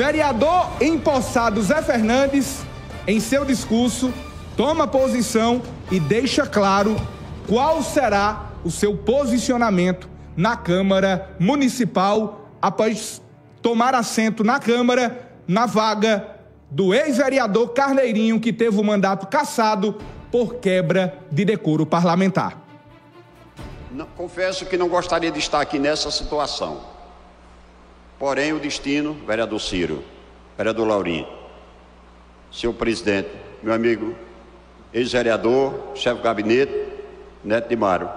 Vereador empossado Zé Fernandes, em seu discurso, toma posição e deixa claro qual será o seu posicionamento na Câmara Municipal após tomar assento na Câmara na vaga do ex-vereador Carneirinho, que teve o mandato cassado por quebra de decoro parlamentar. Não, confesso que não gostaria de estar aqui nessa situação. Porém, o destino, vereador Ciro, vereador Laurinho, senhor presidente, meu amigo, ex-vereador, chefe de gabinete, Neto de Mário,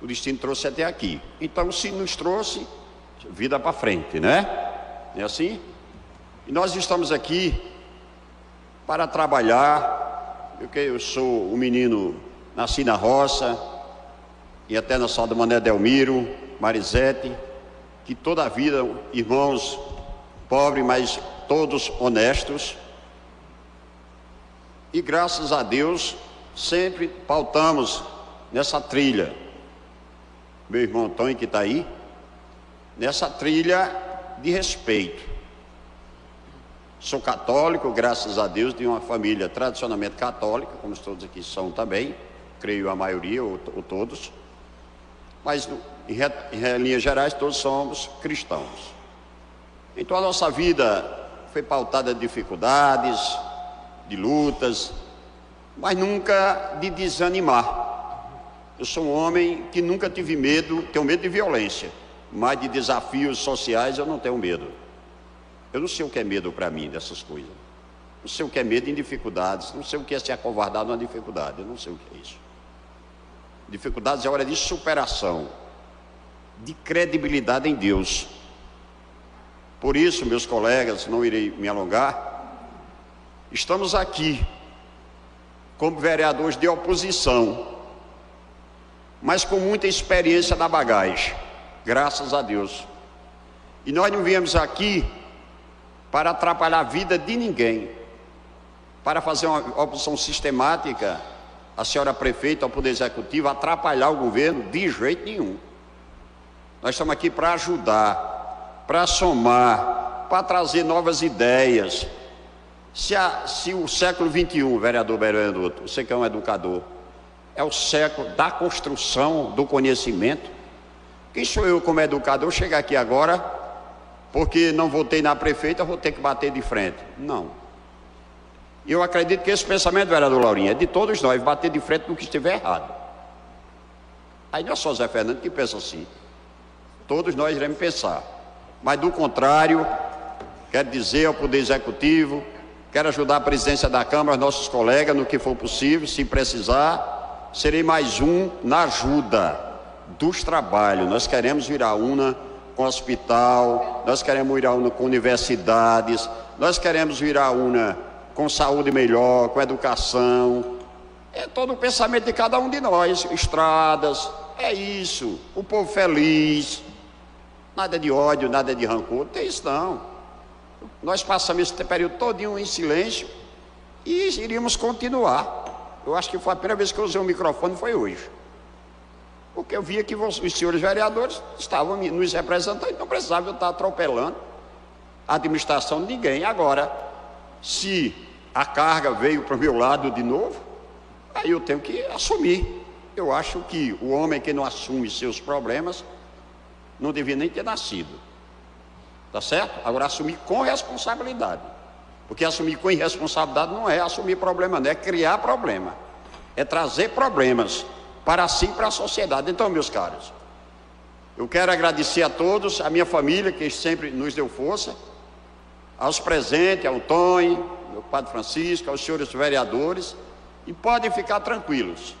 o destino trouxe até aqui. Então, se nos trouxe, vida para frente, né? É assim? E nós estamos aqui para trabalhar. Eu, eu sou um menino, nasci na roça, e até na sala do Mané Delmiro, Marisete, que toda a vida, irmãos pobres, mas todos honestos. E graças a Deus, sempre pautamos nessa trilha. Meu irmão Tony, que está aí, nessa trilha de respeito. Sou católico, graças a Deus, de uma família tradicionalmente católica, como todos aqui são também, creio a maioria ou, ou todos. Mas em, em linhas gerais, todos somos cristãos. Então a nossa vida foi pautada de dificuldades, de lutas, mas nunca de desanimar. Eu sou um homem que nunca tive medo, tenho medo de violência, mas de desafios sociais eu não tenho medo. Eu não sei o que é medo para mim dessas coisas. Não sei o que é medo em dificuldades, não sei o que é ser acovardado numa dificuldade, eu não sei o que é isso. Dificuldades é hora de superação de credibilidade em Deus. Por isso, meus colegas, não irei me alongar, estamos aqui como vereadores de oposição, mas com muita experiência na bagagem, graças a Deus. E nós não viemos aqui para atrapalhar a vida de ninguém, para fazer uma oposição sistemática, a senhora prefeita, ao Poder Executivo, atrapalhar o governo de jeito nenhum. Nós estamos aqui para ajudar, para somar, para trazer novas ideias. Se, a, se o século XXI, vereador Berando, você que é um educador, é o século da construção do conhecimento, quem sou eu como educador chegar aqui agora, porque não votei na prefeita, vou ter que bater de frente? Não. Eu acredito que esse pensamento, vereador Laurinha, é de todos nós, bater de frente no que estiver errado. Aí não é só Zé Fernando que pensa assim. Todos nós iremos pensar. Mas do contrário, quero dizer ao Poder Executivo, quero ajudar a presidência da Câmara, nossos colegas, no que for possível, se precisar, serei mais um na ajuda dos trabalhos. Nós queremos virar una com hospital, nós queremos virar una com universidades, nós queremos virar una com saúde melhor, com educação. É todo o pensamento de cada um de nós, estradas, é isso, o povo feliz, Nada de ódio, nada de rancor, não tem isso não. Nós passamos esse período todinho em silêncio e iríamos continuar. Eu acho que foi a primeira vez que eu usei o microfone foi hoje. Porque eu via que os senhores vereadores estavam nos representando, não precisava eu estar atropelando a administração de ninguém. Agora, se a carga veio para o meu lado de novo, aí eu tenho que assumir. Eu acho que o homem que não assume seus problemas não devia nem ter nascido. Tá certo? Agora assumir com responsabilidade. Porque assumir com irresponsabilidade não é assumir problema, não é criar problema. É trazer problemas para si para a sociedade. Então, meus caros, eu quero agradecer a todos, a minha família que sempre nos deu força, aos presentes, ao Tony, meu Padre Francisco, aos senhores vereadores, e podem ficar tranquilos,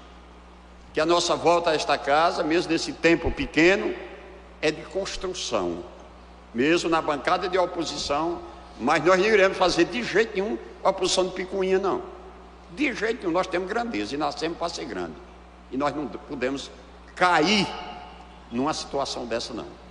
que a nossa volta a esta casa, mesmo nesse tempo pequeno, é de construção, mesmo na bancada de oposição, mas nós não iremos fazer de jeito nenhum oposição de picuinha, não. De jeito nenhum, nós temos grandeza e nascemos para ser grande. E nós não podemos cair numa situação dessa, não.